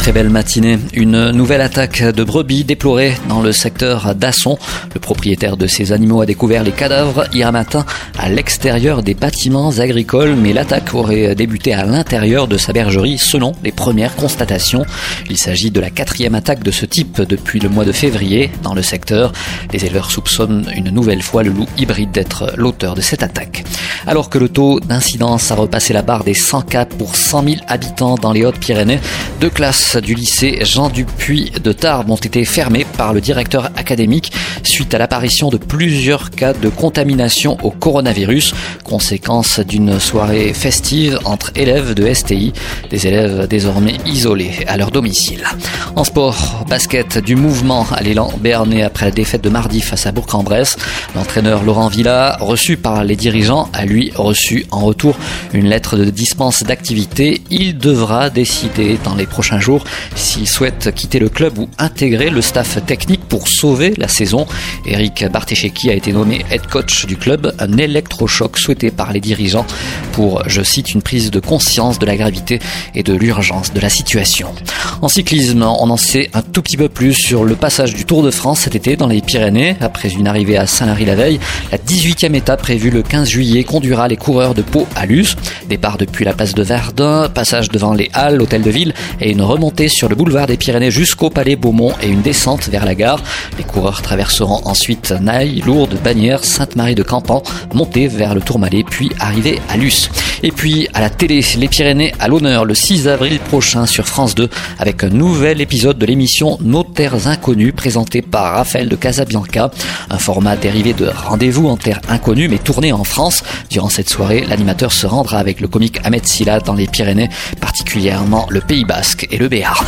Très belle matinée. Une nouvelle attaque de brebis déplorée dans le secteur d'Asson. Le propriétaire de ces animaux a découvert les cadavres hier matin à l'extérieur des bâtiments agricoles, mais l'attaque aurait débuté à l'intérieur de sa bergerie selon les premières constatations. Il s'agit de la quatrième attaque de ce type depuis le mois de février dans le secteur. Les éleveurs soupçonnent une nouvelle fois le loup hybride d'être l'auteur de cette attaque. Alors que le taux d'incidence a repassé la barre des 100 cas pour 100 000 habitants dans les Hautes-Pyrénées, deux classes du lycée Jean Dupuis de Tarbes ont été fermées par le directeur académique suite à l'apparition de plusieurs cas de contamination au coronavirus, conséquence d'une soirée festive entre élèves de STI, des élèves désormais isolés à leur domicile. En sport, basket du mouvement à l'élan après la défaite de mardi face à Bourg-en-Bresse, l'entraîneur Laurent Villa, reçu par les dirigeants, lui reçu en retour une lettre de dispense d'activité. Il devra décider dans les prochains jours s'il souhaite quitter le club ou intégrer le staff technique pour sauver la saison. Eric Bartesheki a été nommé head coach du club, un électrochoc souhaité par les dirigeants je cite, une prise de conscience de la gravité et de l'urgence de la situation. En cyclisme, on en sait un tout petit peu plus sur le passage du Tour de France cet été dans les Pyrénées. Après une arrivée à Saint-Lary la veille, la 18e étape prévue le 15 juillet conduira les coureurs de Pau à Luce. Départ depuis la place de Verdun, passage devant les Halles, l'hôtel de ville et une remontée sur le boulevard des Pyrénées jusqu'au Palais Beaumont et une descente vers la gare. Les coureurs traverseront ensuite Naï, Lourdes, Bagnères, Sainte-Marie de Campan, monter vers le Tourmalet puis arriver à Et puis à la télé, les Pyrénées à l'honneur le 6 avril prochain sur France 2 avec un nouvel épisode de l'émission Nos Terres Inconnues présenté par Raphaël de Casabianca. Un format dérivé de Rendez-vous en Terres Inconnues mais tourné en France. Durant cette soirée, l'animateur se rendra avec le comique Ahmed Silla dans les Pyrénées, particulièrement le Pays Basque et le Béarn.